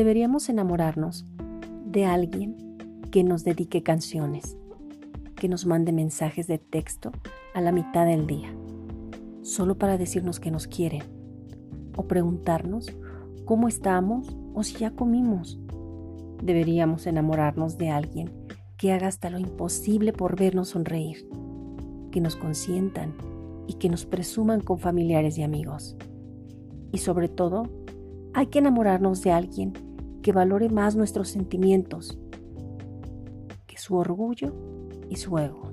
deberíamos enamorarnos de alguien que nos dedique canciones, que nos mande mensajes de texto a la mitad del día, solo para decirnos que nos quieren, o preguntarnos cómo estamos o si ya comimos. Deberíamos enamorarnos de alguien que haga hasta lo imposible por vernos sonreír, que nos consientan y que nos presuman con familiares y amigos. Y sobre todo, hay que enamorarnos de alguien que valore más nuestros sentimientos que su orgullo y su ego.